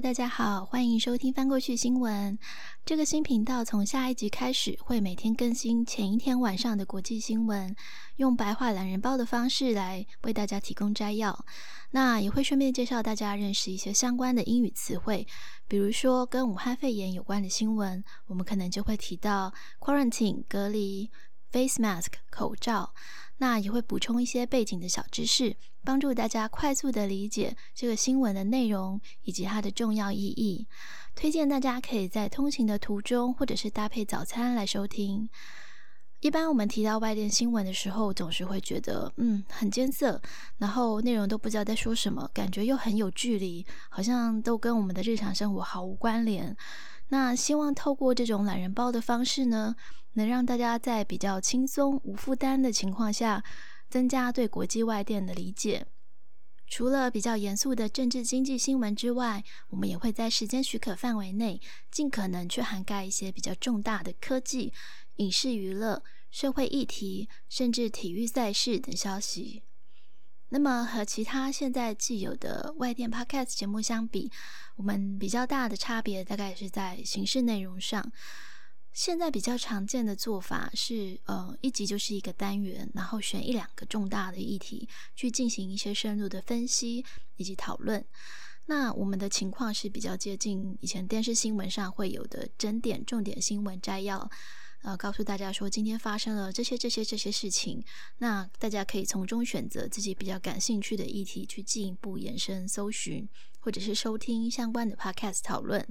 大家好，欢迎收听翻过去新闻。这个新频道从下一集开始会每天更新前一天晚上的国际新闻，用白话懒人包的方式来为大家提供摘要。那也会顺便介绍大家认识一些相关的英语词汇，比如说跟武汉肺炎有关的新闻，我们可能就会提到 quarantine 隔离、face mask 口罩。那也会补充一些背景的小知识，帮助大家快速的理解这个新闻的内容以及它的重要意义。推荐大家可以在通勤的途中，或者是搭配早餐来收听。一般我们提到外电新闻的时候，总是会觉得嗯很艰涩，然后内容都不知道在说什么，感觉又很有距离，好像都跟我们的日常生活毫无关联。那希望透过这种懒人包的方式呢，能让大家在比较轻松、无负担的情况下，增加对国际外电的理解。除了比较严肃的政治经济新闻之外，我们也会在时间许可范围内，尽可能去涵盖一些比较重大的科技、影视娱乐、社会议题，甚至体育赛事等消息。那么和其他现在既有的外电 Podcast 节目相比，我们比较大的差别大概是在形式内容上。现在比较常见的做法是，呃，一集就是一个单元，然后选一两个重大的议题去进行一些深入的分析以及讨论。那我们的情况是比较接近以前电视新闻上会有的整点重点新闻摘要。呃，告诉大家说今天发生了这些、这些、这些事情，那大家可以从中选择自己比较感兴趣的议题去进一步延伸搜寻，或者是收听相关的 podcast 讨论。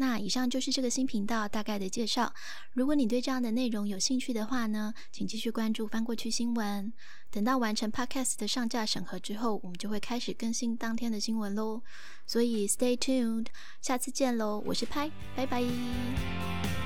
那以上就是这个新频道大概的介绍。如果你对这样的内容有兴趣的话呢，请继续关注翻过去新闻。等到完成 podcast 的上架审核之后，我们就会开始更新当天的新闻喽。所以 stay tuned，下次见喽！我是拍，拜拜。